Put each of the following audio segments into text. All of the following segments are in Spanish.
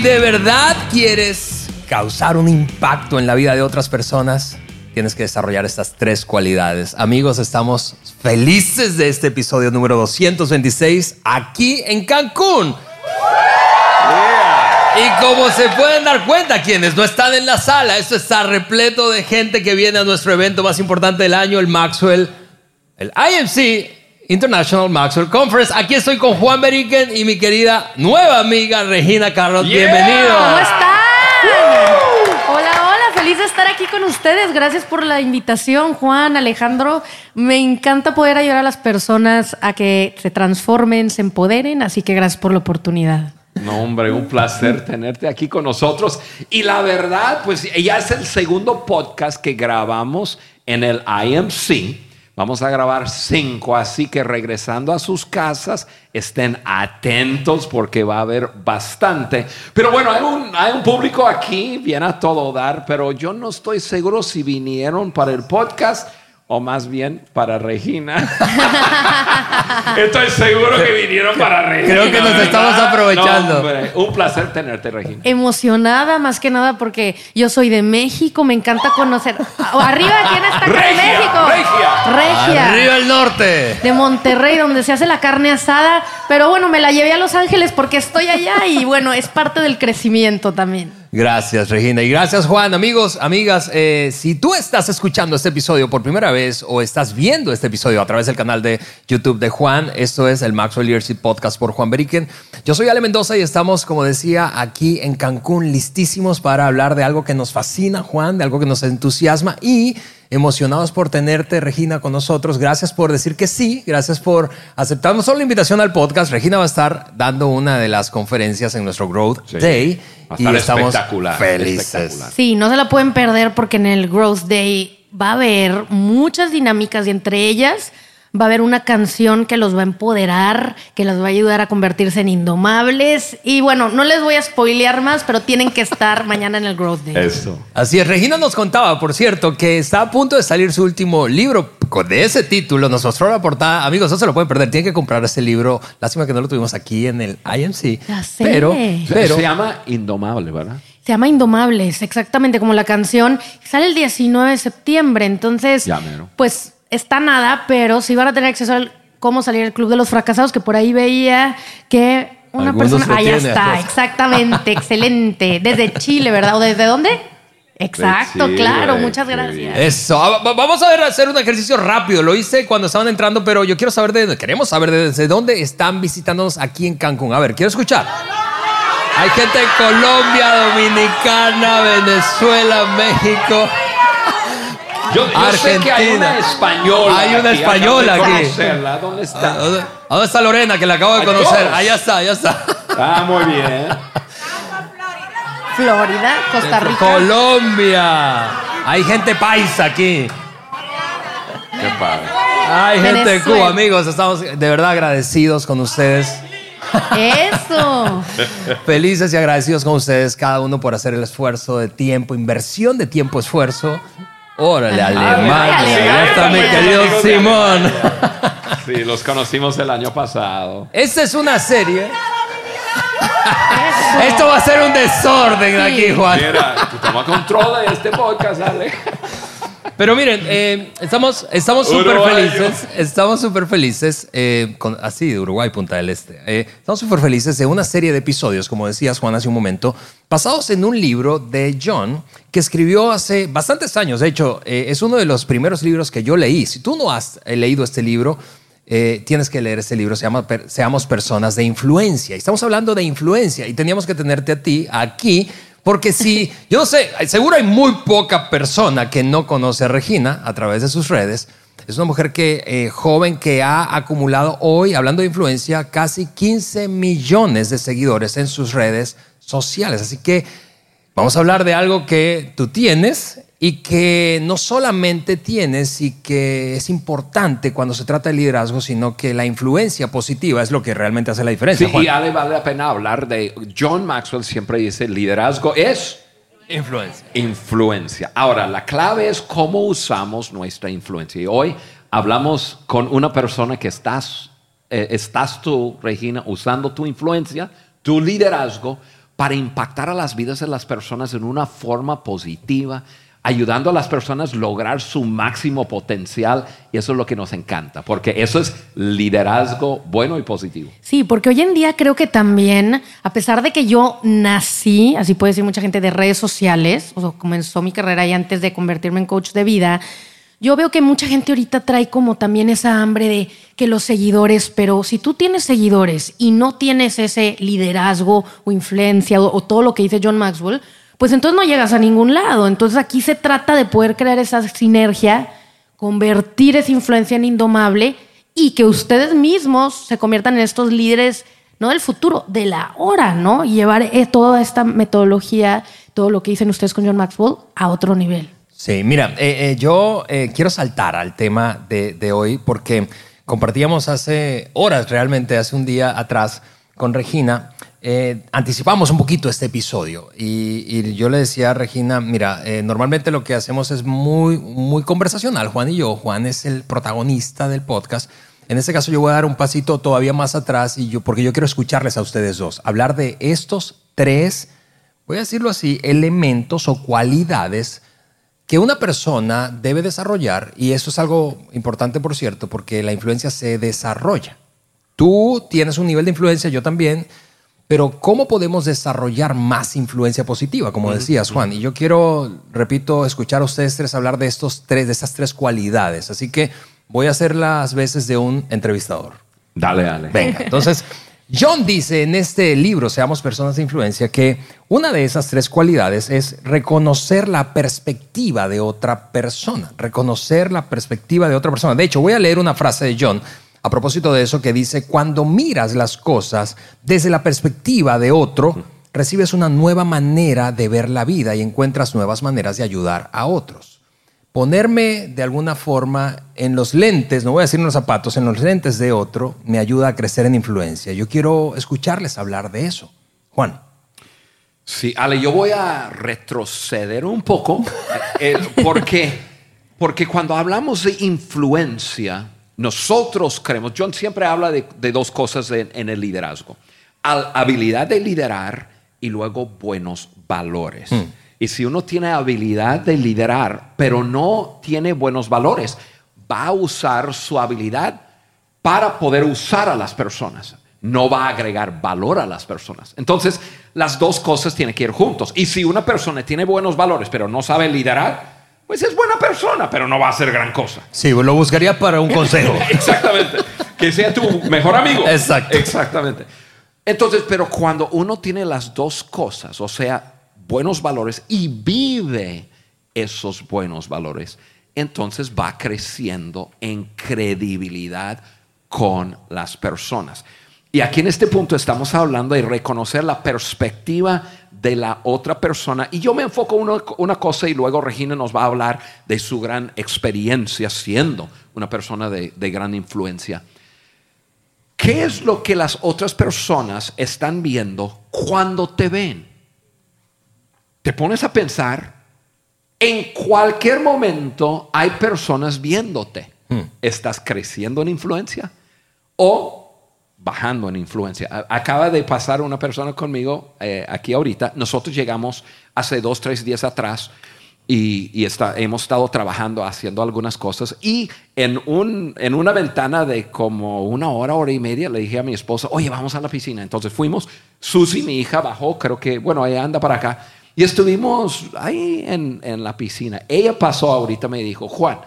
Si de verdad quieres causar un impacto en la vida de otras personas, tienes que desarrollar estas tres cualidades. Amigos, estamos felices de este episodio número 226 aquí en Cancún. Y como se pueden dar cuenta quienes no están en la sala, esto está repleto de gente que viene a nuestro evento más importante del año, el Maxwell, el IMC International Maxwell Conference. Aquí estoy con Juan Beriken y mi querida nueva amiga Regina Carlos. Bienvenido. ¿Cómo están? Hola, hola, feliz de estar aquí con ustedes. Gracias por la invitación, Juan, Alejandro. Me encanta poder ayudar a las personas a que se transformen, se empoderen, así que gracias por la oportunidad. No, hombre, un placer tenerte aquí con nosotros. Y la verdad, pues ya es el segundo podcast que grabamos en el IMC. Vamos a grabar cinco, así que regresando a sus casas, estén atentos porque va a haber bastante. Pero bueno, hay un, hay un público aquí, viene a todo dar, pero yo no estoy seguro si vinieron para el podcast o más bien para Regina. Estoy seguro que vinieron para Regina. Creo que nos ¿verdad? estamos aprovechando. No, hombre, un placer tenerte, Regina. Emocionada más que nada porque yo soy de México, me encanta conocer. Arriba, ¿quién está acá de Regia, México? regia. Regia. Arriba el norte. De Monterrey, donde se hace la carne asada. Pero bueno, me la llevé a Los Ángeles porque estoy allá y bueno, es parte del crecimiento también. Gracias, Regina. Y gracias, Juan. Amigos, amigas, eh, si tú estás escuchando este episodio por primera vez o estás viendo este episodio a través del canal de YouTube de Juan, esto es el Maxwell Leadership Podcast por Juan Beriken. Yo soy Ale Mendoza y estamos, como decía, aquí en Cancún, listísimos para hablar de algo que nos fascina, Juan, de algo que nos entusiasma y emocionados por tenerte, Regina, con nosotros. Gracias por decir que sí, gracias por aceptar no solo la invitación al podcast. Regina va a estar dando una de las conferencias en nuestro Growth Sí. Day Va a y estar estamos espectacular, felices. espectacular. Sí, no se la pueden perder porque en el Growth Day va a haber muchas dinámicas y entre ellas va a haber una canción que los va a empoderar, que los va a ayudar a convertirse en indomables. Y bueno, no les voy a spoilear más, pero tienen que estar mañana en el Growth Day. Eso. Así es, Regina nos contaba, por cierto, que está a punto de salir su último libro con- de ese título. Nos mostró la portada. Amigos, no se lo pueden perder. Tienen que comprar ese libro. Lástima que no lo tuvimos aquí en el IMC. Ya sé. Pero, Se- pero se llama Indomable, ¿verdad? Se llama Indomables, exactamente como la canción. Sale el 19 de septiembre, entonces, Ya pues está nada, pero sí van a tener acceso al cómo salir del Club de los Fracasados, que por ahí veía que una Algunos persona... tiene, está, exactamente, excelente. Desde Chile, ¿verdad? ¿O desde dónde? Exacto, Chile, claro, muchas gracias. Eso. Va- Vamos a ver, hacer un ejercicio rápido. Lo hice cuando estaban entrando, pero yo quiero saber de queremos saber de- desde dónde están visitándonos aquí en Cancún. A ver, quiero escuchar. Hay gente de Colombia, Dominicana, Venezuela, México. Yo, yo sé que hay una Argentina. española. Hay una aquí, española aquí. ¿Dónde ¿A está? dónde, a dónde está Lorena, que la acabo de conocer? dos. Allá está, allá está. Ah, muy bien. Florida, Costa Rica. Colombia. Hay gente paisa aquí. Qué padre. Hay gente de. Cuba, amigos. Estamos de verdad agradecidos con ustedes. Eso. Felices y agradecidos con ustedes, cada uno por hacer el esfuerzo de tiempo, inversión de tiempo, esfuerzo. Órale, Alemania. Alemania. Ya está mi querido Simón. Sí, los conocimos el año pasado. Esta es una serie. Esto va a ser un desorden Sí. aquí, Juan. Mira, tú toma control de este podcast, Ale. Pero miren, eh, estamos estamos súper felices. Estamos súper felices, eh, con, así de Uruguay, Punta del Este. Eh, estamos súper felices de una serie de episodios, como decías Juan hace un momento, basados en un libro de John que escribió hace bastantes años. De hecho, eh, es uno de los primeros libros que yo leí. Si tú no has eh, leído este libro, eh, tienes que leer este libro, se llama Seamos Personas de Influencia. Y estamos hablando de influencia y teníamos que tenerte a ti aquí, porque si, yo no sé, seguro hay muy poca persona que no conoce a Regina a través de sus redes. Es una mujer que, eh, joven que ha acumulado hoy, hablando de influencia, casi 15 millones de seguidores en sus redes sociales. Así que Vamos a hablar de algo que tú tienes y que no solamente tienes y que es importante cuando se trata de liderazgo, sino que la influencia positiva es lo que realmente hace la diferencia. Sí, Juan. y Ale vale la pena hablar de John Maxwell siempre dice liderazgo es influencia. influencia. Ahora, la clave es cómo usamos nuestra influencia. Y hoy hablamos con una persona que estás, eh, estás tú, Regina, usando tu influencia, tu liderazgo para impactar a las vidas de las personas en una forma positiva, ayudando a las personas a lograr su máximo potencial. Y eso es lo que nos encanta, porque eso es liderazgo bueno y positivo. Sí, porque hoy en día creo que también, a pesar de que yo nací, así puede decir mucha gente de redes sociales, o comenzó mi carrera ahí antes de convertirme en coach de vida, yo veo que mucha gente ahorita trae como también esa hambre de que los seguidores, pero si tú tienes seguidores y no tienes ese liderazgo o influencia o, o todo lo que dice John Maxwell, pues entonces no llegas a ningún lado. Entonces aquí se trata de poder crear esa sinergia, convertir esa influencia en indomable y que ustedes mismos se conviertan en estos líderes, no del futuro, de la hora, ¿no? Y llevar eh, toda esta metodología, todo lo que dicen ustedes con John Maxwell a otro nivel. Sí, mira, eh, eh, yo quiero saltar al tema de hoy porque compartíamos hace horas, realmente hace un día atrás, con Regina, eh, anticipamos un poquito este episodio y, yo le decía a Regina, mira, eh, normalmente lo que hacemos es muy, muy conversacional, Juan y yo. Juan es el protagonista del podcast. En este caso yo voy a dar un pasito todavía más atrás y yo, porque yo quiero escucharles a ustedes dos, hablar de estos tres, voy a decirlo así, elementos o cualidades que una persona debe desarrollar, y eso es algo importante, por cierto, porque la influencia se desarrolla. Tú tienes un nivel de influencia, yo también, pero ¿cómo podemos desarrollar más influencia positiva, como decías, Juan? Y yo quiero, repito, escuchar a ustedes tres hablar de estos tres, de estas tres cualidades. Así que voy a hacer las veces de un entrevistador. Dale, dale. Venga, entonces, John dice en este libro, Seamos Personas de Influencia, que una de esas tres cualidades es reconocer la perspectiva de otra persona. Reconocer la perspectiva de otra persona. De hecho, voy a leer una frase de John a propósito de eso que dice, cuando miras las cosas desde la perspectiva de otro, recibes una nueva manera de ver la vida y encuentras nuevas maneras de ayudar a otros ponerme de alguna forma en los lentes, no voy a decir en los zapatos, en los lentes de otro, me ayuda a crecer en influencia. Yo quiero escucharles hablar de eso. Juan. Sí, Ale, yo voy a retroceder un poco eh, porque, porque cuando hablamos de influencia, nosotros creemos, John siempre habla de, de dos cosas en, en, el liderazgo, Al, habilidad de liderar y luego buenos valores. Mm. Y si uno tiene habilidad de liderar, pero no tiene buenos valores, va a usar su habilidad para poder usar a las personas. No va a agregar valor a las personas. Entonces, las dos cosas tienen que ir juntos. Y si una persona tiene buenos valores, pero no sabe liderar, pues es buena persona, pero no va a hacer gran cosa. Sí, lo buscaría para un consejo. Exactamente. Que sea tu mejor amigo. Exacto. Exactamente. Entonces, pero cuando uno tiene las dos cosas, o sea, buenos valores y vive esos buenos valores, entonces va creciendo en credibilidad con las personas. Y aquí en este punto estamos hablando de reconocer la perspectiva de la otra persona. Y yo me enfoco en una, una, cosa y luego Regina nos va a hablar de su gran experiencia siendo una persona de, de gran influencia. ¿Qué es lo que las otras personas están viendo cuando te ven? te pones a pensar, en cualquier momento hay personas viéndote. Hmm. ¿Estás creciendo en influencia o bajando en influencia? Acaba de pasar una persona conmigo eh, aquí ahorita. Nosotros llegamos hace dos, tres días atrás y, hemos estado trabajando, haciendo algunas cosas. Y en una ventana de como una hora, hora y media, le dije a mi esposa, oye, vamos a la piscina. Entonces fuimos. Susi, mi hija, bajó, creo que, bueno, ella anda para acá. Y estuvimos ahí en, en, la piscina. Ella pasó ahorita, me dijo, Juan,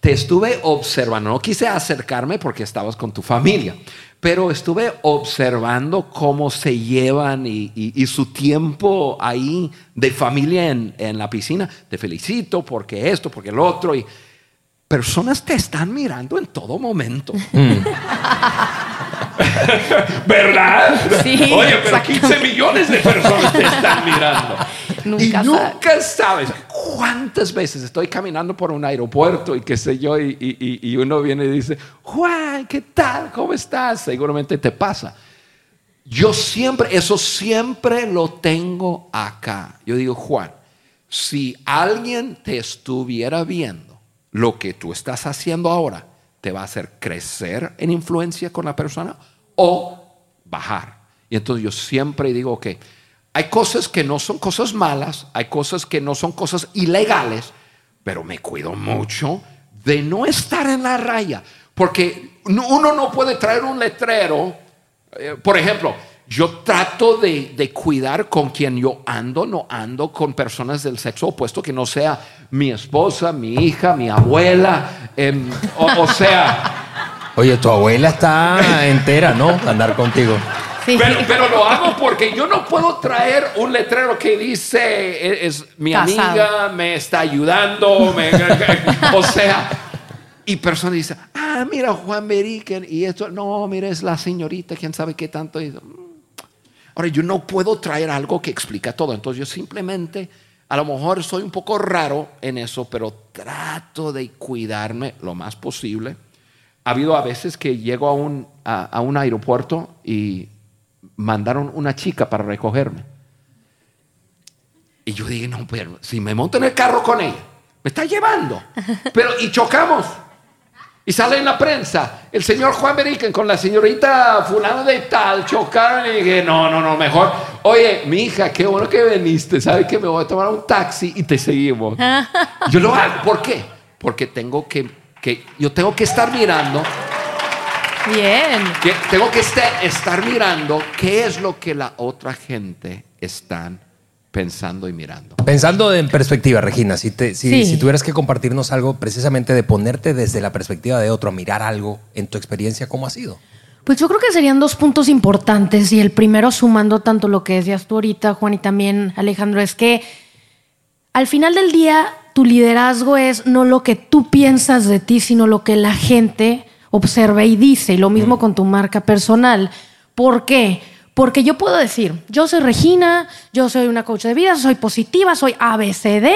te estuve observando. No quise acercarme porque estabas con tu familia, pero estuve observando cómo se llevan y, y, y su tiempo ahí de familia en, en, la piscina. Te felicito porque esto, porque el otro. Y personas te están mirando en todo momento. Mm. ¿Verdad? Sí, Oye, pero 15 millones de personas te están mirando. Nunca y nunca sabes cuántas veces estoy caminando por un aeropuerto y qué sé yo, y, y, y, uno viene y dice, Juan, ¿qué tal? ¿Cómo estás? Seguramente te pasa. Yo siempre, eso siempre lo tengo acá. Yo digo, Juan, si alguien te estuviera viendo lo que tú estás haciendo ahora, te va a hacer crecer en influencia con la persona o bajar. Y entonces yo siempre digo, ok, hay cosas que no son cosas malas, hay cosas que no son cosas ilegales, pero me cuido mucho de no estar en la raya, porque uno no puede traer un letrero, eh, por ejemplo, yo trato de, de, cuidar con quien yo ando, no ando con personas del sexo opuesto, que no sea mi esposa, mi hija, mi abuela, em, o, sea... Oye, tu abuela está entera, ¿no? Andar contigo. Sí. Pero, lo hago porque yo no puedo traer un letrero que dice, e, es, mi amiga me está ayudando, o sea, y personas dicen, ah, mira Juan Beriken y esto, no, mira es la señorita, quién sabe qué tanto. Ahora, yo no puedo traer algo que explica todo. Entonces, yo simplemente, a lo mejor soy un poco raro en eso, pero trato de cuidarme lo más posible. Ha habido a veces que llego a un, a, un aeropuerto y mandaron una chica para recogerme. Y yo dije, no, pero si me monto en el carro con ella, me está llevando. Pero, y chocamos. Y sale en la prensa, el señor Juan Beriken con la señorita fulano de tal chocaron y dije, no, no, no, mejor. Oye, mi hija, qué bueno que viniste, ¿sabes que me voy a tomar un taxi y te seguimos? yo lo hago, ¿por qué? Porque tengo que, que yo tengo que estar mirando. Bien. Que tengo que estar, estar mirando qué es lo que la otra gente están pensando y mirando. Pensando en perspectiva, Regina, si, si, tuvieras que compartirnos algo precisamente de ponerte desde la perspectiva de otro, a mirar algo en tu experiencia, ¿cómo ha sido? Pues yo creo que serían dos puntos importantes y el primero sumando tanto lo que decías tú ahorita, Juan, y también Alejandro, es que al final del día tu liderazgo es no lo que tú piensas de ti, sino lo que la gente observa y dice, y lo mismo mm. con tu marca personal. ¿Por qué? Porque yo puedo decir, yo soy Regina, yo soy una coach de vida, soy positiva, soy ABCD,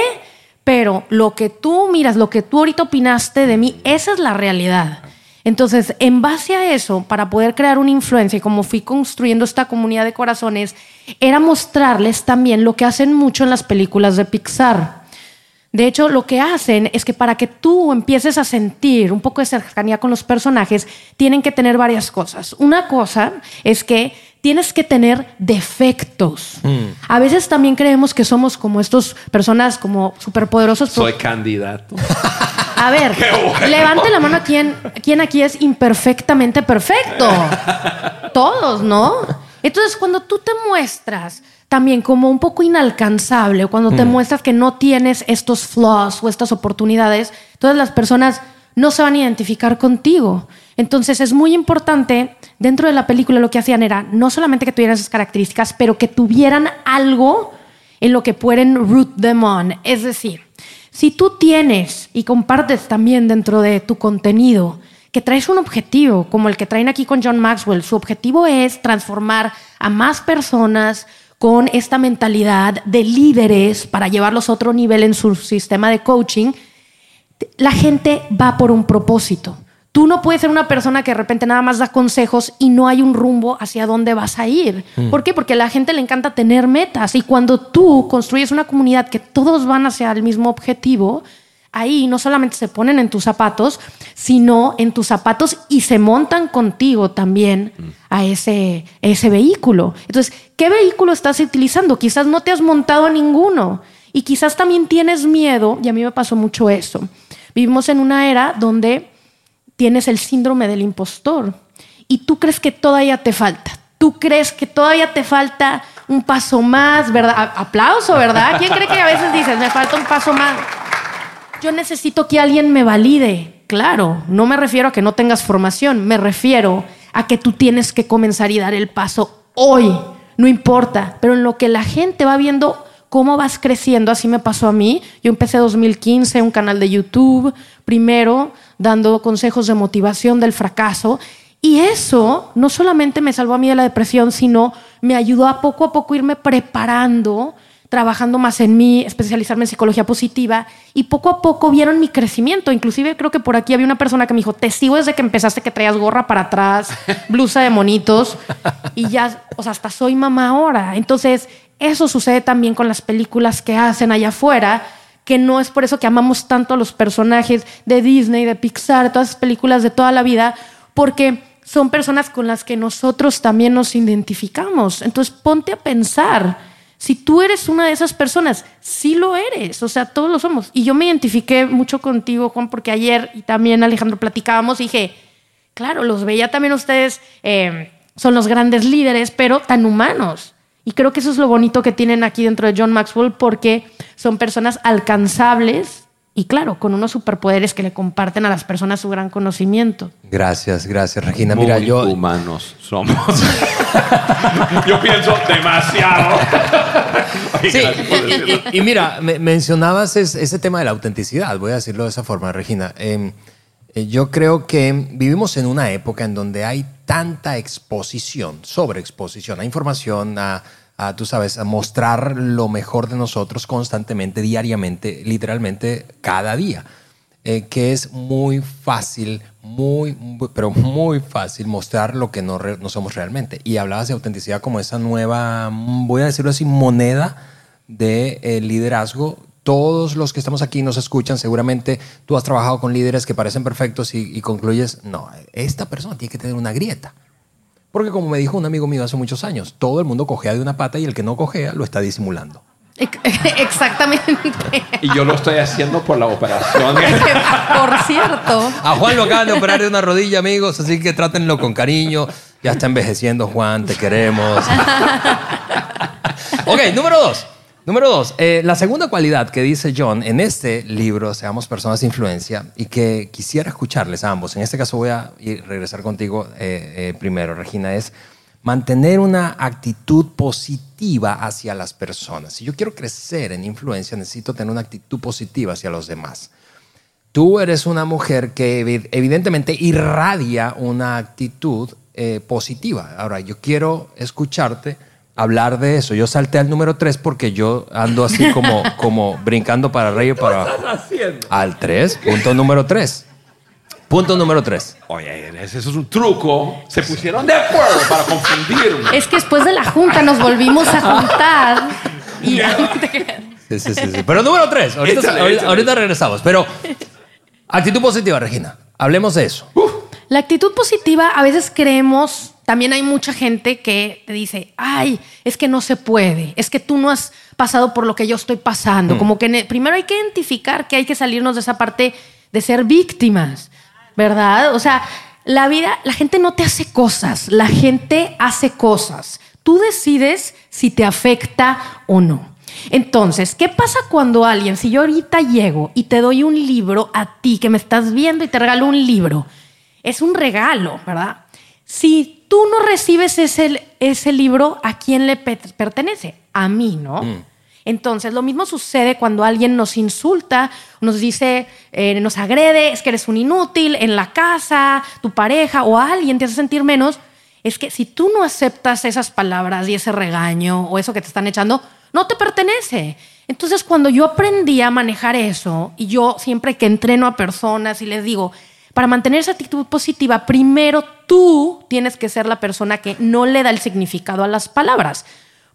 pero lo que tú miras, lo que tú ahorita opinaste de mí, esa es la realidad. Entonces, en base a eso, para poder crear una influencia y como fui construyendo esta comunidad de corazones, era mostrarles también lo que hacen mucho en las películas de Pixar. De hecho, lo que hacen es que para que tú empieces a sentir un poco de cercanía con los personajes, tienen que tener varias cosas. Una cosa es que tienes que tener defectos. Mm. A veces también creemos que somos como estos personas como superpoderosos. Soy candidato. A ver, levante la mano a quien, quien aquí es imperfectamente perfecto. Todos, ¿no? Entonces, cuando tú te muestras también como un poco inalcanzable, cuando te mm. muestras que no tienes estos flaws o estas oportunidades, todas las personas no se van a identificar contigo. Entonces es muy importante, dentro de la película lo que hacían era no solamente que tuvieran esas características, pero que tuvieran algo en lo que pueden root them on. Es decir, si tú tienes y compartes también dentro de tu contenido que traes un objetivo, como el que traen aquí con John Maxwell, su objetivo es transformar a más personas con esta mentalidad de líderes para llevarlos a otro nivel en su sistema de coaching, la gente va por un propósito. Tú no puedes ser una persona que de repente nada más da consejos y no hay un rumbo hacia dónde vas a ir. Mm. ¿Por qué? Porque a la gente le encanta tener metas y cuando tú construyes una comunidad que todos van hacia el mismo objetivo, ahí no solamente se ponen en tus zapatos, sino en tus zapatos y se montan contigo también a ese, ese vehículo. Entonces, ¿qué vehículo estás utilizando? Quizás no te has montado a ninguno y quizás también tienes miedo, y a mí me pasó mucho eso. Vivimos en una era donde tienes el síndrome del impostor y tú crees que todavía te falta. Tú crees que todavía te falta un paso más, ¿verdad? Aplauso, ¿verdad? ¿Quién cree que a veces dices, me falta un paso más? Yo necesito que alguien me valide. Claro, no me refiero a que no tengas formación, me refiero a que tú tienes que comenzar y dar el paso hoy, no importa, pero en lo que la gente va viendo cómo vas creciendo, así me pasó a mí. Yo empecé 2015 un canal de YouTube, primero dando consejos de motivación del fracaso, y eso no solamente me salvó a mí de la depresión, sino me ayudó a poco a poco irme preparando trabajando más en mí, especializarme en psicología positiva y poco a poco vieron mi crecimiento. Inclusive creo que por aquí había una persona que me dijo, te sigo desde que empezaste que traías gorra para atrás, blusa de monitos y ya, o sea, hasta soy mamá ahora. Entonces, eso sucede también con las películas que hacen allá afuera, que no es por eso que amamos tanto a los personajes de Disney, de Pixar, todas esas películas de toda la vida, porque son personas con las que nosotros también nos identificamos. Entonces, ponte a pensar si tú eres una de esas personas, sí lo eres, o sea, todos lo somos. Y yo me identifiqué mucho contigo, Juan, porque ayer y también Alejandro platicábamos y dije, claro, los veía también ustedes, eh, son los grandes líderes, pero tan humanos. Y creo que eso es lo bonito que tienen aquí dentro de John Maxwell, porque son personas alcanzables y claro, con unos superpoderes que le comparten a las personas su gran conocimiento. Gracias, gracias, Regina. Muy Mira, yo. humanos somos. yo pienso demasiado. Oye, Sí, gracias por y, decirlo. y- mira, me- mencionabas es- ese tema de la autenticidad, voy a decirlo de esa forma, Regina. Eh, eh, yo creo que vivimos en una época en donde hay tanta exposición, sobreexposición a información, a, a, tú sabes, mostrar lo mejor de nosotros constantemente, diariamente, literalmente cada día. eh, que es muy fácil, muy, pero muy fácil mostrar lo que no, somos realmente. Y hablabas de autenticidad como esa nueva, voy a decirlo así, moneda de eh, liderazgo. Todos los que estamos aquí nos escuchan, seguramente tú has trabajado con líderes que parecen perfectos y concluyes, no, esta persona tiene que tener una grieta. Porque como me dijo un amigo mío hace muchos años, todo el mundo cojea de una pata y el que no cojea lo está disimulando. Ex- Exactamente. Y yo lo estoy haciendo por la operación. Por cierto, A Juan lo acaban de operar de una rodilla, amigos, así que trátenlo con cariño. Ya está envejeciendo, Juan, te queremos. ok, número dos. Número dos, eh, la segunda cualidad que dice John en este libro, Seamos Personas de Influencia, y que quisiera escucharles a ambos, en este caso voy a ir, regresar contigo eh, eh, primero, Regina, es mantener una actitud positiva hacia las personas. Si yo quiero crecer en influencia, necesito tener una actitud positiva hacia los demás. Tú eres una mujer que evi- evidentemente irradia una actitud eh, positiva. Ahora, yo quiero escucharte hablar de eso. Yo salté al número 3 porque yo ando así como, como brincando para arriba y para abajo. haciendo? Al 3, punto número 3. Punto número 3. Oye, ese es un truco. Se pusieron de acuerdo para confundirme. es que después de la junta nos volvimos a juntar y Sí, sí, sí, sí. Pero número 3. Ahorita, Échale, ahorita- échale. ahorita regresamos. Pero actitud positiva, Regina. Hablemos de eso. La actitud positiva, a veces creemos, también hay mucha gente que te dice, ay, es que no se puede, es que tú no has pasado por lo que yo estoy pasando. Como que ne- primero hay que identificar que hay que salirnos de esa parte de ser víctimas, ¿verdad? O sea, la vida, la gente no te hace cosas, la gente hace cosas. Tú decides si te afecta o no. Entonces, ¿qué pasa cuando alguien, si yo ahorita llego y te doy un libro a ti que me estás viendo y te regalo un libro, es un regalo, ¿verdad? Si tú no recibes ese, ese libro, ¿a quién le pe- pertenece? A mí, ¿no? Entonces, lo mismo sucede cuando alguien nos insulta, nos dice, eh, nos agrede, es que eres un inútil en la casa, tu pareja o alguien te hace sentir menos. Es que si tú no aceptas esas palabras y ese regaño o eso que te están echando, no te pertenece. Entonces, cuando yo aprendí a manejar eso, y yo siempre que entreno a personas y les digo, para mantener esa actitud positiva, primero tú tienes que ser la persona que no le da el significado a las palabras.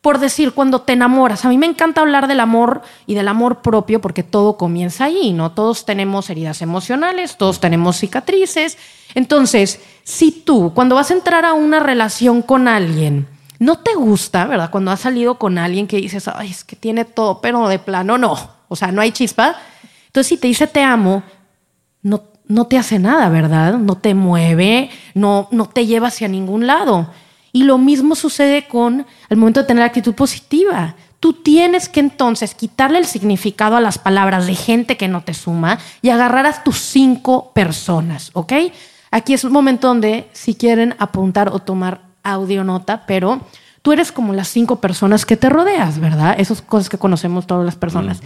Por decir, cuando te enamoras, a mí me encanta hablar del amor y del amor propio porque todo comienza ahí, ¿no? Todos tenemos heridas emocionales, todos tenemos cicatrices. Entonces, si tú, cuando vas a entrar a una relación con alguien, no te gusta, ¿verdad? Cuando has salido con alguien que dices, ay, es que tiene todo, pero de plano no. O sea, no hay chispa. Entonces, si te dice te amo, no, no te hace nada, ¿verdad? No te mueve, no, no te lleva hacia ningún lado. Y lo mismo sucede con el momento de tener actitud positiva. Tú tienes que entonces quitarle el significado a las palabras de gente que no te suma y agarrar a tus cinco personas, ¿ok? Aquí es un momento donde si quieren apuntar o tomar audio nota, pero tú eres como las cinco personas que te rodeas, ¿verdad? Esas cosas que conocemos todas las personas.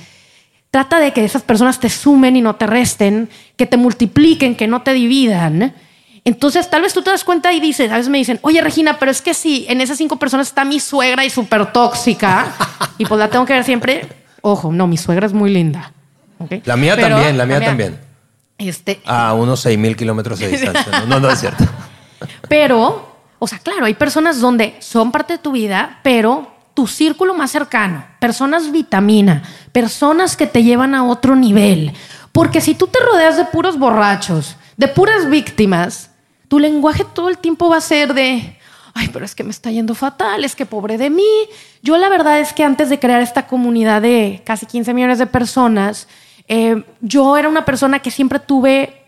Trata de que esas personas te sumen y no te resten, que te multipliquen, que no te dividan. Entonces, tal vez tú te das cuenta y dices, a veces me dicen, oye Regina, pero es que si en esas cinco personas está mi suegra y súper tóxica, y pues la tengo que ver siempre, ojo, no, mi suegra es muy linda. La mía Pero también, la mía también. Este, A unos 6 mil kilómetros de distancia. No, no, no es cierto. Pero, o sea, claro, hay personas donde son parte de tu vida, pero tu círculo más cercano, personas vitamina, personas que te llevan a otro nivel. Porque si tú te rodeas de puros borrachos, de puras víctimas, tu lenguaje todo el tiempo va a ser de, ay, pero es que me está yendo fatal, es que pobre de mí. Yo la verdad es que antes de crear esta comunidad de casi 15 millones de personas, eh, yo era una persona que siempre tuve,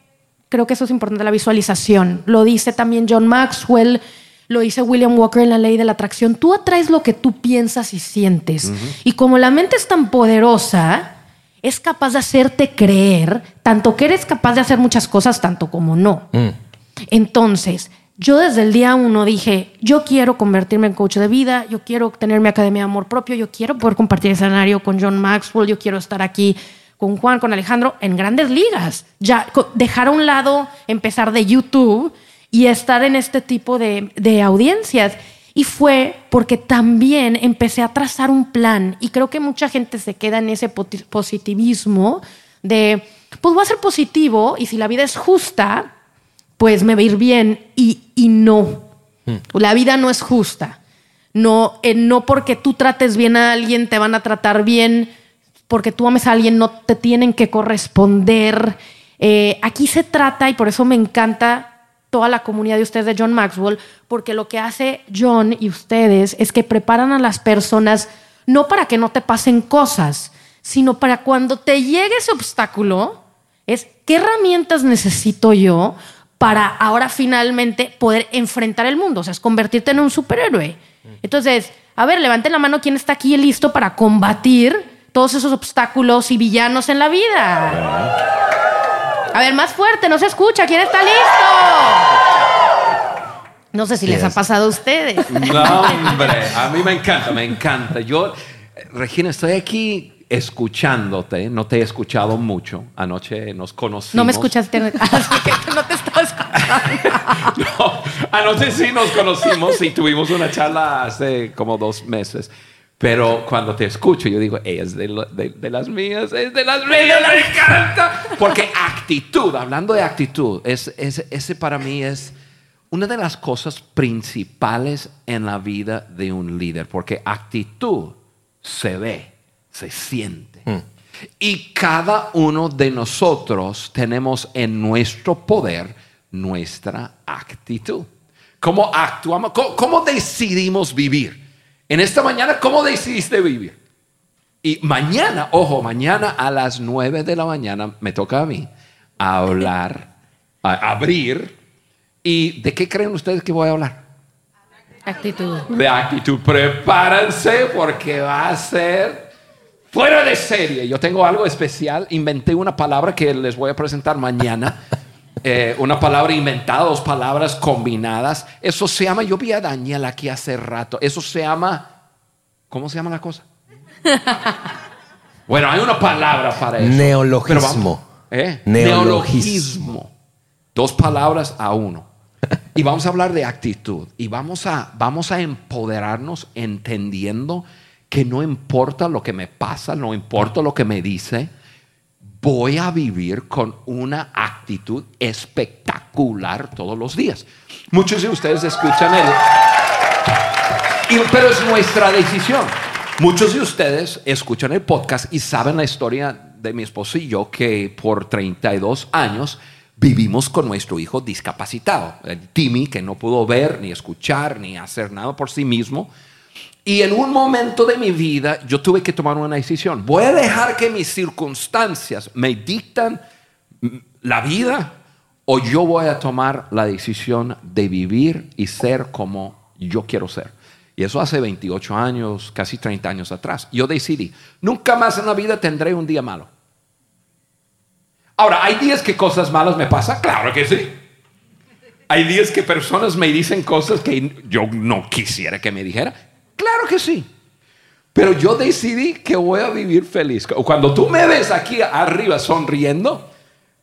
creo que eso es importante, la visualización. Lo dice también John Maxwell, lo dice William Walker en la ley de la atracción. Tú atraes lo que tú piensas y sientes. Y como la mente es tan poderosa, es capaz de hacerte creer tanto que eres capaz de hacer muchas cosas, tanto como no. Mm. Entonces, yo desde el día uno dije, yo quiero convertirme en coach de vida, yo quiero tener mi academia de amor propio, yo quiero poder compartir escenario con John Maxwell, yo quiero estar aquí con Juan, con Alejandro, en grandes ligas. Ya dejar a un lado, empezar de YouTube y estar en este tipo de, de audiencias. Y fue porque también empecé a trazar un plan y creo que mucha gente se queda en ese positivismo de, pues voy a ser positivo y si la vida es justa, pues me va a ir bien y, y no. La vida no es justa. No, eh, no porque tú trates bien a alguien te van a tratar bien, porque tú ames a alguien no te tienen que corresponder. Eh, aquí se trata, y por eso me encanta toda la comunidad de ustedes de John Maxwell, porque lo que hace John y ustedes es que preparan a las personas no para que no te pasen cosas, sino para cuando te llegue ese obstáculo, es qué herramientas necesito yo para ahora finalmente poder enfrentar el mundo, o sea, convertirte en un superhéroe. Entonces, a ver, levanten la mano quién está aquí listo para combatir todos esos obstáculos y villanos en la vida. A ver, más fuerte, no se escucha. ¿Quién está listo? No sé si les ha pasado a ustedes. No, hombre, a mí me encanta, me encanta. Yo, Regina, estoy aquí escuchándote. No te he escuchado mucho. Anoche nos conocimos. No me escuchaste, así que no te estaba escuchando. no, anoche sí nos conocimos y tuvimos una charla hace como dos meses. Pero cuando te escucho, yo digo, es de, las mías, es de las mías, me encanta. Porque actitud, hablando de actitud, es, ese para mí es una de las cosas principales en la vida de un líder. Porque actitud se ve, se siente. Hmm. Y cada uno de nosotros tenemos en nuestro poder nuestra actitud. ¿Cómo actuamos? cómo decidimos vivir? En esta mañana, ¿cómo decidiste vivir? Y mañana, ojo, mañana a las 9 de la mañana me toca a mí hablar, abrir. ¿Y de qué creen ustedes que voy a hablar? Actitud. De actitud. Prepárense porque va a ser fuera de serie. Yo tengo algo especial. Inventé una palabra que les voy a presentar mañana. Eh, una palabra inventada, dos palabras combinadas. Eso se llama, yo vi a Daniel aquí hace rato, eso se llama, ¿cómo se llama la cosa? bueno, hay una palabra para eso. Neologismo. ¿eh? Neologismo. Dos palabras a uno. Y vamos a hablar de actitud. Y vamos a, vamos a empoderarnos entendiendo que no importa lo que me pasa, no importa lo que me dice, voy a vivir con una actitud espectacular todos los días. Muchos de ustedes escuchan el... pero es nuestra decisión. Muchos de ustedes escuchan el podcast y saben la historia de mi esposo y yo que por 32 años vivimos con nuestro hijo discapacitado, Timmy, que no pudo ver, ni escuchar, ni hacer nada por sí mismo. Y en un momento de mi vida yo tuve que tomar una decisión. Voy a dejar que mis circunstancias me dictan la vida o yo voy a tomar la decisión de vivir y ser como yo quiero ser. Y eso hace 28 años, casi 30 años atrás. Yo decidí, nunca más en la vida tendré un día malo. Ahora, ¿hay días que cosas malas me pasan? Claro que sí. Hay días que personas me dicen cosas que yo no quisiera que me dijera. Claro que sí. Pero yo decidí que voy a vivir feliz. Cuando tú me ves aquí arriba sonriendo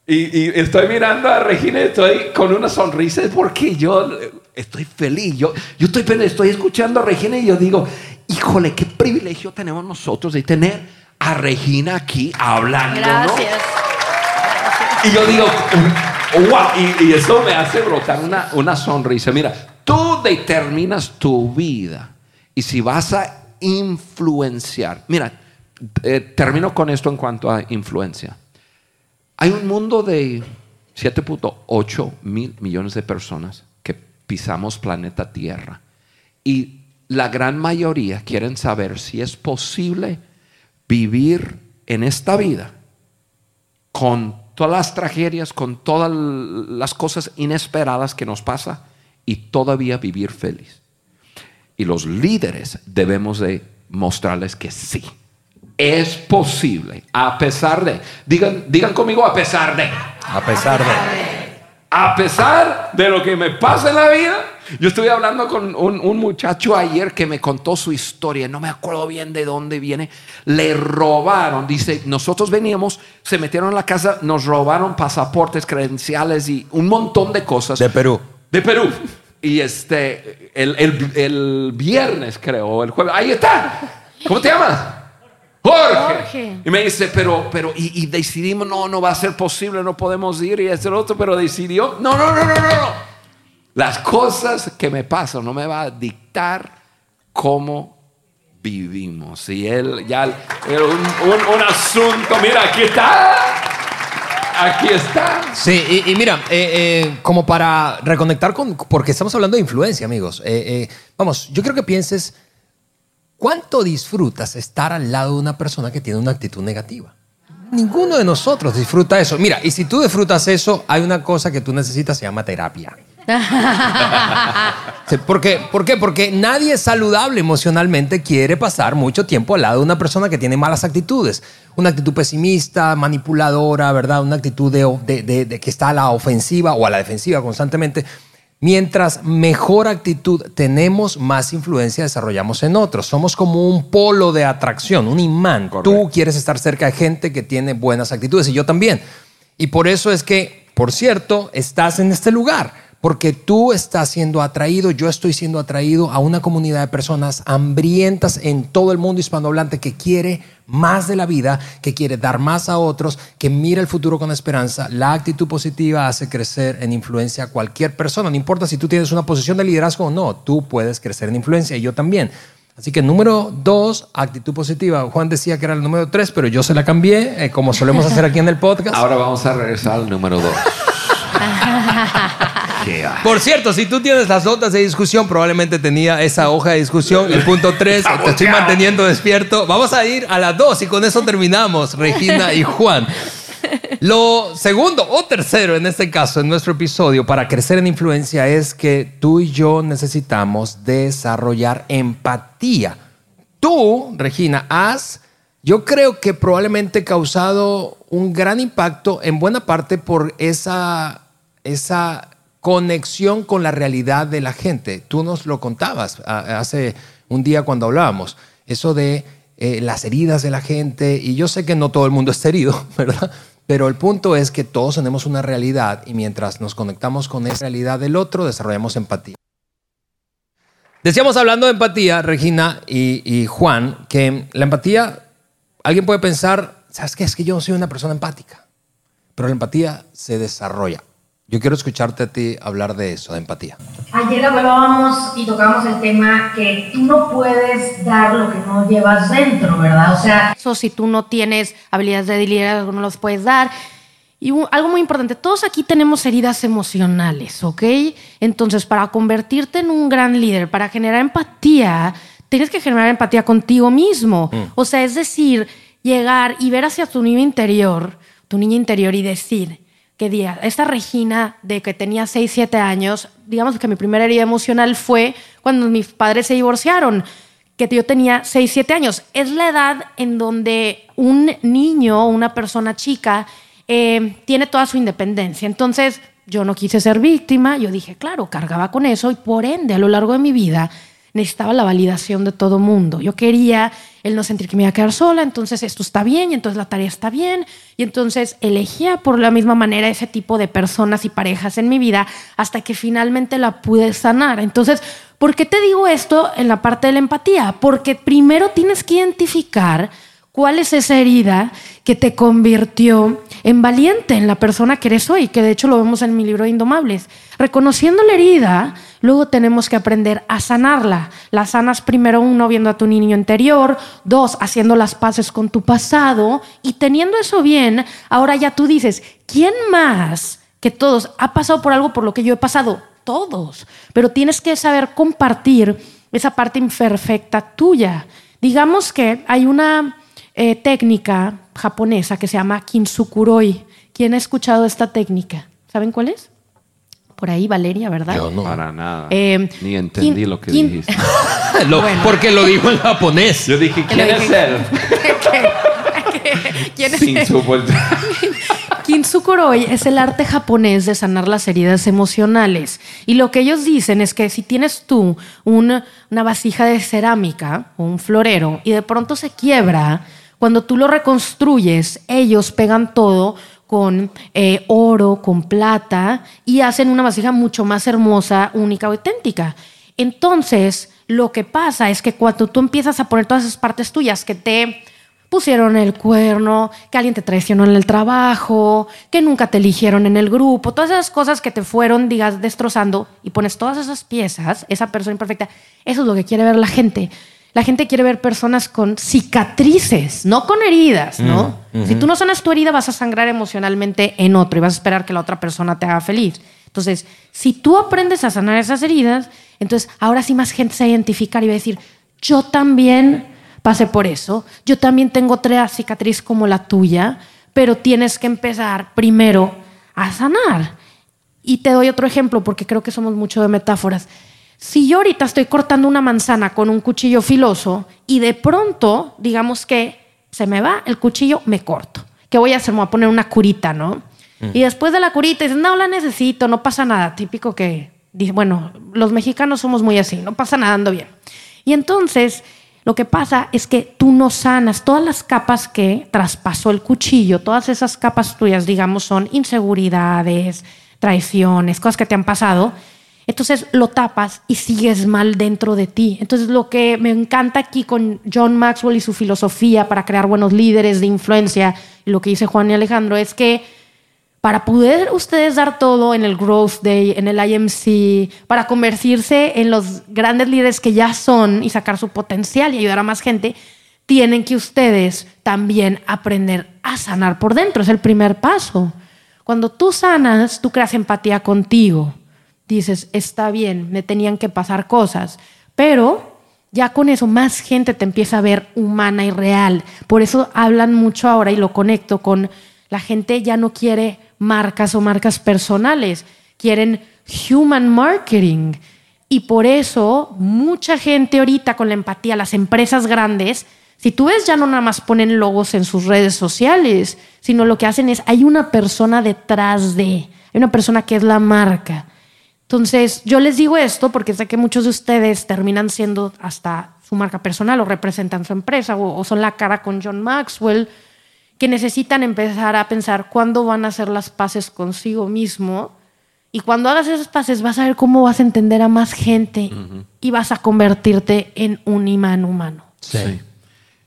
y, estoy mirando a Regina, estoy con una sonrisa porque yo estoy feliz. Yo, yo estoy, estoy escuchando a Regina y yo digo, híjole, qué privilegio tenemos nosotros de tener a Regina aquí hablando. Gracias. Y yo digo, wow, y, eso me hace brotar una, una sonrisa. Mira, tú determinas tu vida y si vas a influenciar, mira, eh, termino con esto en cuanto a influencia. Hay un mundo de 7.8 mil millones de personas que pisamos planeta Tierra. Y la gran mayoría quieren saber si es posible vivir en esta vida con todas las tragedias, con todas las cosas inesperadas que nos pasa y todavía vivir feliz. Y los líderes debemos de mostrarles que sí, es posible, a pesar de, digan, digan conmigo, a pesar de, A pesar de. a pesar de lo que me pasa en la vida. Yo estuve hablando con un, un muchacho ayer que me contó su historia, no me acuerdo bien de dónde viene, le robaron, dice, nosotros veníamos, se metieron en la casa, nos robaron pasaportes, credenciales y un montón de cosas. De Perú. De Perú. Y este, el, el- el viernes creo, el jueves, ahí está. ¿Cómo te llamas? Jorge. Jorge. Y me dice, pero, pero, y, y decidimos, no, no va a ser posible, no podemos ir y este y otro, pero decidió, no, no, no, no, no, no. Las cosas que me pasan no me va a dictar cómo vivimos. Y él ya, era un, un- un asunto, mira, aquí está. Aquí está. Sí, y, mira, eh, eh, como para reconectar con, porque estamos hablando de influencia, amigos. Eh, vamos, yo creo que pienses, ¿cuánto disfrutas estar al lado de una persona que tiene una actitud negativa? Ninguno de nosotros disfruta eso. Mira, y si tú disfrutas eso, hay una cosa que tú necesitas, se llama terapia. ¿Por qué? ¿Por qué? Porque nadie saludable emocionalmente quiere pasar mucho tiempo al lado de una persona que tiene malas actitudes. Una actitud pesimista, manipuladora, ¿verdad? Una actitud de, de- de- de que está a la ofensiva o a la defensiva constantemente. Mientras mejor actitud tenemos, más influencia desarrollamos en otros. Somos como un polo de atracción, un imán. Tú quieres estar cerca de gente que tiene buenas actitudes y yo también. Y por eso es que, por cierto, estás en este lugar. Porque tú estás siendo atraído, yo estoy siendo atraído a una comunidad de personas hambrientas en todo el mundo hispanohablante que quiere más de la vida, que quiere dar más a otros, que mira el futuro con esperanza. La actitud positiva hace crecer en influencia a cualquier persona. No importa si tú tienes una posición de liderazgo o no, tú puedes crecer en influencia y yo también. Así que número dos, actitud positiva. Juan decía que era el número tres, pero yo se la cambié, eh, como solemos hacer aquí en el podcast. Ahora vamos a regresar al número dos. Yeah. Por cierto, si tú tienes las notas de discusión, probablemente tenía esa hoja de discusión, el punto 3, te estoy manteniendo despierto. Vamos a ir a las 2 y con eso terminamos, Regina y Juan. Lo segundo o tercero en este caso, en nuestro episodio, para crecer en influencia, es que tú y yo necesitamos desarrollar empatía. Tú, Regina, has, yo creo que probablemente causado un gran impacto en buena parte por esa, esa conexión con la realidad de la gente. Tú nos lo contabas hace un día cuando hablábamos, eso de eh, las heridas de la gente, y yo sé que no todo el mundo está herido, ¿verdad? Pero el punto es que todos tenemos una realidad y mientras nos conectamos con esa realidad del otro, desarrollamos empatía. Decíamos hablando de empatía, Regina y, y Juan, que la empatía, alguien puede pensar, ¿sabes qué? Es que yo no soy una persona empática, pero la empatía se desarrolla. Yo quiero escucharte a ti hablar de eso, de empatía. Ayer hablábamos y tocamos el tema que tú no puedes dar lo que no llevas dentro, ¿verdad? O sea, Eso si tú no tienes habilidades de liderazgo no los puedes dar. Y un- algo muy importante, todos aquí tenemos heridas emocionales, ¿ok? Entonces, para convertirte en un gran líder, para generar empatía, tienes que generar empatía contigo mismo. O sea, es decir, llegar y ver hacia tu niño interior, tu niña interior y decir, que día, esta Regina de que tenía 6, 7 años, digamos que mi primera herida emocional fue cuando mis padres se divorciaron que yo tenía 6, 7 años. Es la edad en donde un niño una persona chica eh, tiene toda su independencia. Entonces, yo no quise ser víctima, yo dije, claro, cargaba con eso y por ende, a lo largo de mi vida, necesitaba la validación de todo mundo. Yo quería el no sentir que me iba a quedar sola, entonces esto está bien, y entonces la tarea está bien, y entonces elegía por la misma manera ese tipo de personas y parejas en mi vida hasta que finalmente la pude sanar. Entonces, ¿por qué te digo esto en la parte de la empatía? Porque primero tienes que identificar cuál es esa herida que te convirtió en valiente, en la persona que eres hoy, que de hecho lo vemos en mi libro de Indomables. Reconociendo la herida, luego tenemos que aprender a sanarla. La sanas primero uno viendo a tu niño interior, dos haciendo las paces con tu pasado y teniendo eso bien, ahora ya tú dices, ¿quién más que todos ha pasado por algo por lo que yo he pasado? Todos, pero tienes que saber compartir esa parte imperfecta tuya. Digamos que hay una eh, técnica japonesa que se llama kintsukuroi. ¿Quién ha escuchado esta técnica? ¿Saben cuál es? Por ahí, Valeria, ¿verdad? Yo no. Para nada. Eh, Ni entendí kin- lo que kin- dijiste. Lo- Porque lo dijo en japonés. Yo dije, ¿quién es él? ¿Quién es Sin su vuelta. Kintsukuroi es el arte japonés de sanar las heridas emocionales. Y lo que ellos dicen es que si tienes tú una, una vasija de cerámica o un florero y de pronto se quiebra, cuando tú lo reconstruyes, ellos pegan todo con eh, oro, con plata y hacen una vasija mucho más hermosa, única, auténtica. Entonces, lo que pasa es que cuando tú empiezas a poner todas esas partes tuyas que te pusieron el cuerno, que alguien te traicionó en el trabajo, que nunca te eligieron en el grupo, todas esas cosas que te fueron, digas, destrozando y pones todas esas piezas, esa persona imperfecta, eso es lo que quiere ver la gente. La gente quiere ver personas con cicatrices, no con heridas, ¿no? Si tú no sanas tu herida, vas a sangrar emocionalmente en otro y vas a esperar que la otra persona te haga feliz. Entonces, si tú aprendes a sanar esas heridas, entonces ahora sí más gente se va a identificar y va a decir, yo también pasé por eso, yo también tengo otra cicatriz como la tuya, pero tienes que empezar primero a sanar. Y te doy otro ejemplo porque creo que somos mucho de metáforas. Si yo ahorita estoy cortando una manzana con un cuchillo filoso y de pronto, digamos que se me va el cuchillo, me corto. ¿Qué voy a hacer? Me voy a poner una curita, ¿no? Y después de la curita dices, no la necesito, no pasa nada. Típico que, bueno, los mexicanos somos muy así, no pasa nada, ando bien. Y entonces lo que pasa es que tú no sanas todas las capas que traspasó el cuchillo, todas esas capas tuyas, digamos, son inseguridades, traiciones, cosas que te han pasado. Entonces lo tapas y sigues mal dentro de ti. Entonces lo que me encanta aquí con John Maxwell y su filosofía para crear buenos líderes de influencia, y lo que dice Juan y Alejandro, es que para poder ustedes dar todo en el Growth Day, en el IMC, para convertirse en los grandes líderes que ya son y sacar su potencial y ayudar a más gente, tienen que ustedes también aprender a sanar por dentro. Es el primer paso. Cuando tú sanas, tú creas empatía contigo. Dices, está bien, me tenían que pasar cosas, pero ya con eso más gente te empieza a ver humana y real. Por eso hablan mucho ahora y lo conecto con la gente ya no quiere marcas o marcas personales, quieren human marketing. Y por eso mucha gente ahorita con la empatía, las empresas grandes, si tú ves ya no nada más ponen logos en sus redes sociales, sino lo que hacen es hay una persona detrás de, hay una persona que es la marca. Entonces, yo les digo esto porque sé que muchos de ustedes terminan siendo hasta su marca personal o representan su empresa o, o son la cara con John Maxwell, que necesitan empezar a pensar cuándo van a hacer las paces consigo mismo. Y cuando hagas esas paces vas a ver cómo vas a entender a más gente y vas a convertirte en un imán humano. Sí.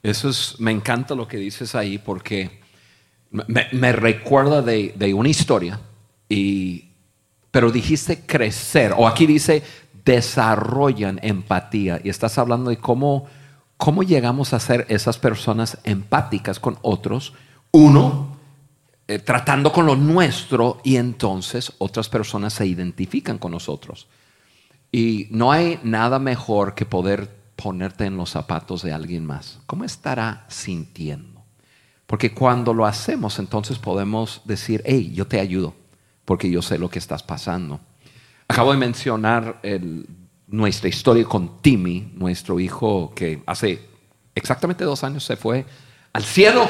Eso es, me encanta lo que dices ahí porque me, me recuerda de, de una historia, y, pero dijiste crecer, o aquí dice desarrollan empatía, y estás hablando de cómo, cómo llegamos a ser esas personas empáticas con otros. Uno, eh, tratando con lo nuestro, y entonces otras personas se identifican con nosotros. Y no hay nada mejor que poder ponerte en los zapatos de alguien más. ¿Cómo estará sintiendo? Porque cuando lo hacemos, entonces podemos decir, hey, yo te ayudo, porque yo sé lo que estás pasando. Acabo de mencionar el- nuestra historia con Timmy, nuestro hijo que hace exactamente dos años se fue al cielo,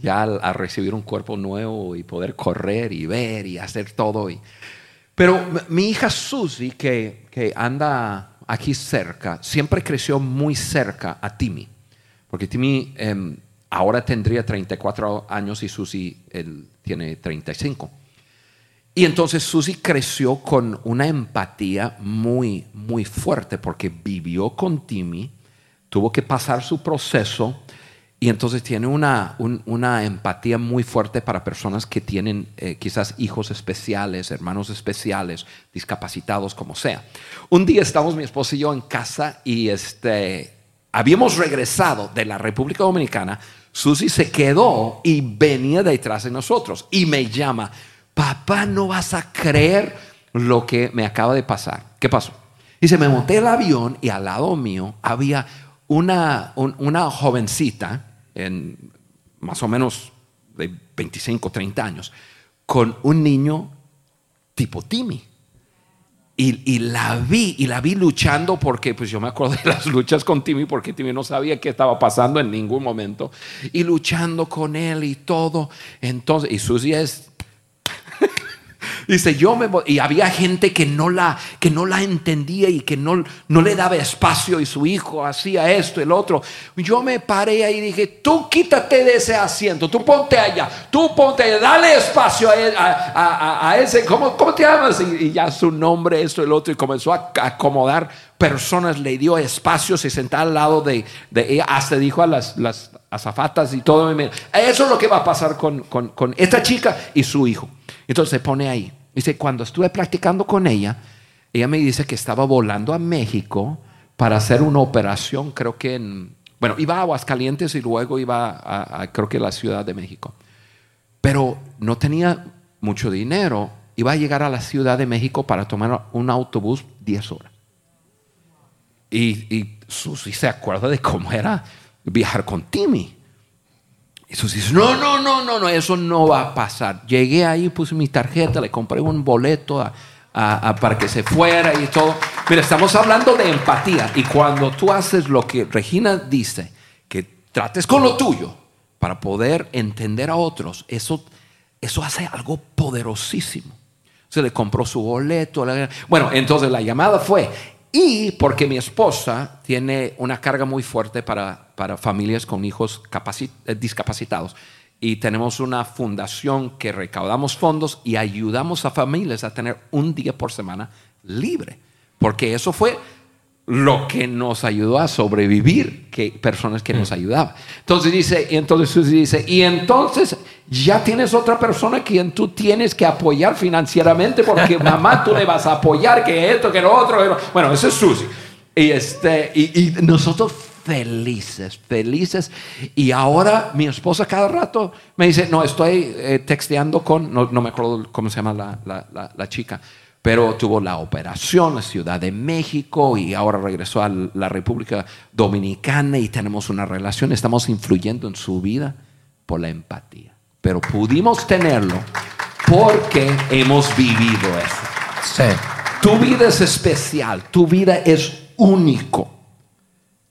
ya al- a recibir un cuerpo nuevo y poder correr y ver y hacer todo. Y, pero mi hija Susie, que, que anda aquí cerca, siempre creció muy cerca a Timmy. Porque Timmy em, ahora tendría 34 años y Susie él tiene 35. Y entonces Susie creció con una empatía muy, muy fuerte porque vivió con Timmy, tuvo que pasar su proceso y entonces tiene una, un- una empatía muy fuerte para personas que tienen eh, quizás hijos especiales, hermanos especiales, discapacitados, como sea. Un día estábamos mi esposa y yo en casa y este, habíamos regresado de la República Dominicana. Susie se quedó y venía detrás de nosotros y me llama, papá, no vas a creer lo que me acaba de pasar. ¿Qué pasó? Dice, me monté el avión y al lado mío había una, un- una jovencita, en más o menos de 25, 30 años, con un niño tipo Timmy. Y, y la vi, y la vi luchando porque, pues yo me acuerdo de las luchas con Timmy porque Timmy no sabía qué estaba pasando en ningún momento. Y luchando con él y todo. Entonces, y Susie es Dice, yo me. Y había gente que no la, que no la entendía y que no, no le daba espacio y su hijo hacía esto, el otro. Yo me paré ahí y dije, tú quítate de ese asiento, tú ponte allá, tú ponte allá, dale espacio a, él- a- a- a- ese, ¿cómo, cómo te llamas? Y, ya su nombre, esto, el otro, y comenzó a acomodar personas, le dio espacio, se sentaba al lado de, de ella, hasta dijo a las, las azafatas y todo, eso es lo que va a pasar con, con- con esta chica y su hijo. Entonces se pone ahí. Dice, cuando estuve practicando con ella, ella me dice que estaba volando a México para hacer una operación, creo que en, bueno, iba a Aguascalientes y luego iba a, creo que la Ciudad de México. Pero no tenía mucho dinero. Iba a llegar a la Ciudad de México para tomar un autobús 10 horas. Y, y Susi se acuerda de cómo era viajar con Timmy. Susi dice, no, no, no, no, no, eso no va a pasar. Llegué ahí, puse mi tarjeta, le compré un boleto para que se fuera y todo. Mira, estamos hablando de empatía. Y cuando tú haces lo que Regina dice, que trates con lo tuyo para poder entender a otros, eso, eso hace algo poderosísimo. Se le compró su boleto. Bueno, entonces la llamada fue, y porque mi esposa tiene una carga muy fuerte para, para familias con hijos eh, discapacitados. Y tenemos una fundación que recaudamos fondos y ayudamos a familias a tener un día por semana libre. Porque eso fue lo que nos ayudó a sobrevivir, que personas que nos ayudaban. Entonces dice, y entonces dice, y entonces ya tienes otra persona quien tú tienes que apoyar financieramente porque mamá tú le vas a apoyar que esto, que lo otro. que lo-". Bueno, eso es Susi. Y, este, y, y nosotros felices, felices. Y ahora mi esposa cada rato me dice, no, estoy eh, texteando con, no, no me acuerdo cómo se llama la, la- la- la chica, pero tuvo la operación en Ciudad de México y ahora regresó a la República Dominicana y tenemos una relación, estamos influyendo en su vida por la empatía. Pero pudimos tenerlo porque hemos vivido eso. Sí. Tu vida es especial, tu vida es único.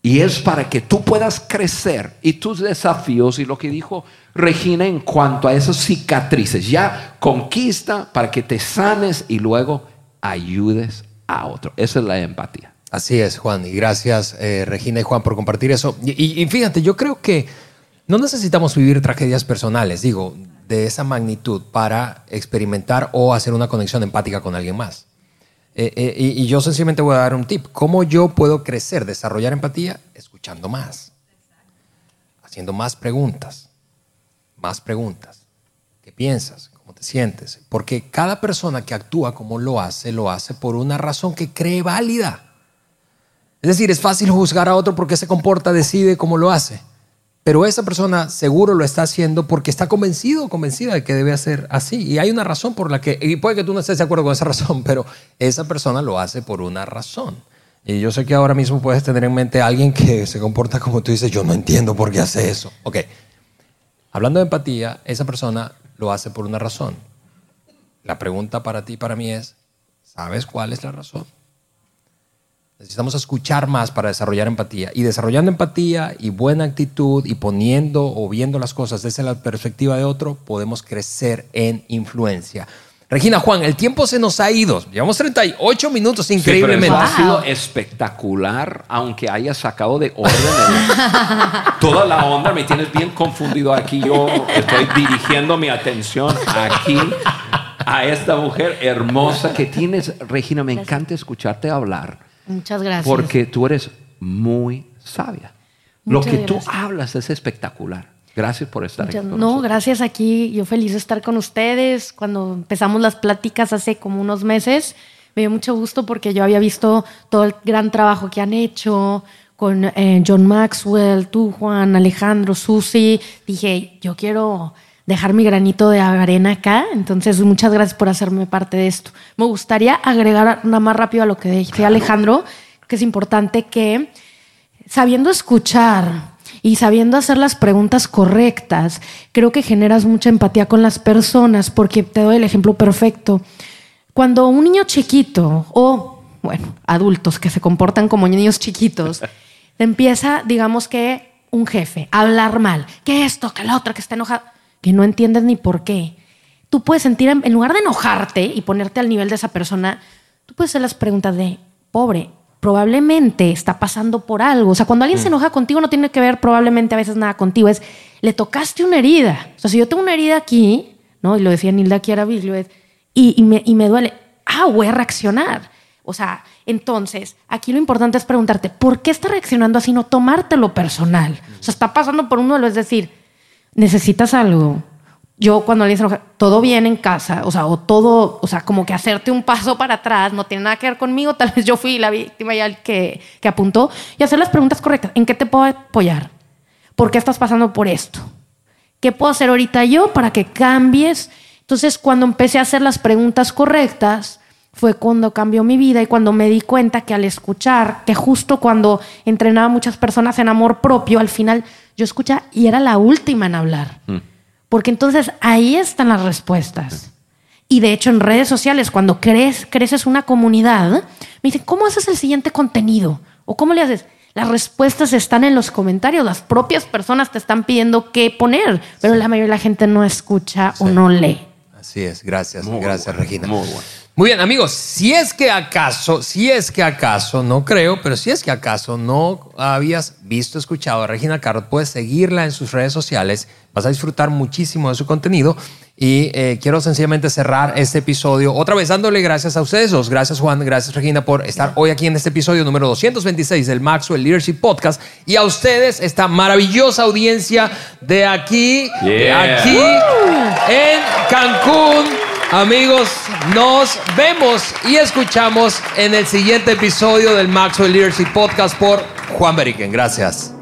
Y es para que tú puedas crecer y tus desafíos y lo que dijo Regina en cuanto a esas cicatrices. Ya conquista para que te sanes y luego ayudes a otro. Esa es la empatía. Así es, Juan. Y gracias, eh, Regina y Juan, por compartir eso. Y, y- y fíjate, yo creo que no necesitamos vivir tragedias personales, digo, de esa magnitud para experimentar o hacer una conexión empática con alguien más. Eh, eh, y, y yo sencillamente voy a dar un tip. ¿Cómo yo puedo crecer, desarrollar empatía? Escuchando más, haciendo más preguntas, más preguntas. ¿Qué piensas? ¿Cómo te sientes? Porque cada persona que actúa como lo hace, lo hace por una razón que cree válida. Es decir, es fácil juzgar a otro porque se comporta, decide cómo lo hace. Pero esa persona seguro lo está haciendo porque está convencido o convencida de que debe hacer así. Y hay una razón por la que, y puede que tú no estés de acuerdo con esa razón, pero esa persona lo hace por una razón. Y yo sé que ahora mismo puedes tener en mente a alguien que se comporta como tú dices, yo no entiendo por qué hace eso. Ok, hablando de empatía, esa persona lo hace por una razón. La pregunta para ti y para mí es, ¿sabes cuál es la razón? Necesitamos escuchar más para desarrollar empatía. Y desarrollando empatía y buena actitud y poniendo o viendo las cosas desde la perspectiva de otro, podemos crecer en influencia. Regina Juan, el tiempo se nos ha ido. Llevamos 38 minutos increíblemente. Sí, pero eso ha sido espectacular, aunque haya sacado de orden el- toda la onda. Me tienes bien confundido aquí. Yo estoy dirigiendo mi atención aquí a esta mujer hermosa que tienes. Regina, me encanta escucharte hablar Muchas gracias. porque tú eres muy sabia. Lo que tú hablas es espectacular. Gracias por estar Muchas- aquí. con no, nosotros. gracias aquí. Yo feliz de estar con ustedes. Cuando empezamos las pláticas hace como unos meses, me dio mucho gusto porque yo había visto todo el gran trabajo que han hecho con eh, John Maxwell, tú, Juan, Alejandro, Susi. Dije, yo quiero dejar mi granito de arena acá. Entonces, muchas gracias por hacerme parte de esto. Me gustaría agregar nada más rápido a lo que decía Alejandro, que es importante que sabiendo escuchar y sabiendo hacer las preguntas correctas, creo que generas mucha empatía con las personas, porque te doy el ejemplo perfecto. Cuando un niño chiquito o, bueno, adultos que se comportan como niños chiquitos, empieza, digamos que, un jefe a hablar mal, que esto, que lo otro, que está enojado, que no entiendes ni por qué. Tú puedes sentir, en lugar de enojarte y ponerte al nivel de esa persona, tú puedes hacer las preguntas de, pobre, probablemente está pasando por algo. O sea, cuando alguien se enoja contigo no tiene que ver probablemente a veces nada contigo, es, le tocaste una herida. O sea, si yo tengo una herida aquí, ¿no? Y lo decía Nilda Kiara y, y, me, y me duele, ah, voy a reaccionar. O sea, entonces, aquí lo importante es preguntarte, ¿por qué está reaccionando así? No tomártelo personal. O sea, está pasando por uno, es decir, necesitas algo, yo cuando se enoja, todo bien en casa, o sea, o todo, o sea, como que hacerte un paso para atrás, no tiene nada que ver conmigo, tal vez yo fui la víctima y el que, que apuntó, y hacer las preguntas correctas. ¿En qué te puedo apoyar? ¿Por qué estás pasando por esto? ¿Qué puedo hacer ahorita yo para que cambies? Entonces, cuando empecé a hacer las preguntas correctas, fue cuando cambió mi vida y cuando me di cuenta que al escuchar, que justo cuando entrenaba a muchas personas en amor propio, al final yo escuchaba y era la última en hablar. Mm. Porque entonces ahí están las respuestas. Y de hecho en redes sociales, cuando crees, creces una comunidad, me dicen, ¿cómo haces el siguiente contenido? ¿O cómo le haces? Las respuestas están en los comentarios, las propias personas te están pidiendo qué poner, pero la mayoría de la gente no escucha o no lee. Así es, gracias, gracias Regina. Muy, bueno. Muy bien, amigos, si es que acaso, si es que acaso, no creo, pero si es que acaso no habías visto, escuchado a Regina Carrot, puedes seguirla en sus redes sociales, vas a disfrutar muchísimo de su contenido. Y eh, quiero sencillamente cerrar este episodio otra vez dándole gracias a ustedes dos. Gracias Juan, gracias Regina por estar hoy aquí en este episodio número 226 del Maxwell Leadership Podcast. Y a ustedes esta maravillosa audiencia de aquí, de aquí en Cancún. Amigos, nos vemos y escuchamos en el siguiente episodio del Maxwell Leadership Podcast por Juan Beriken. Gracias.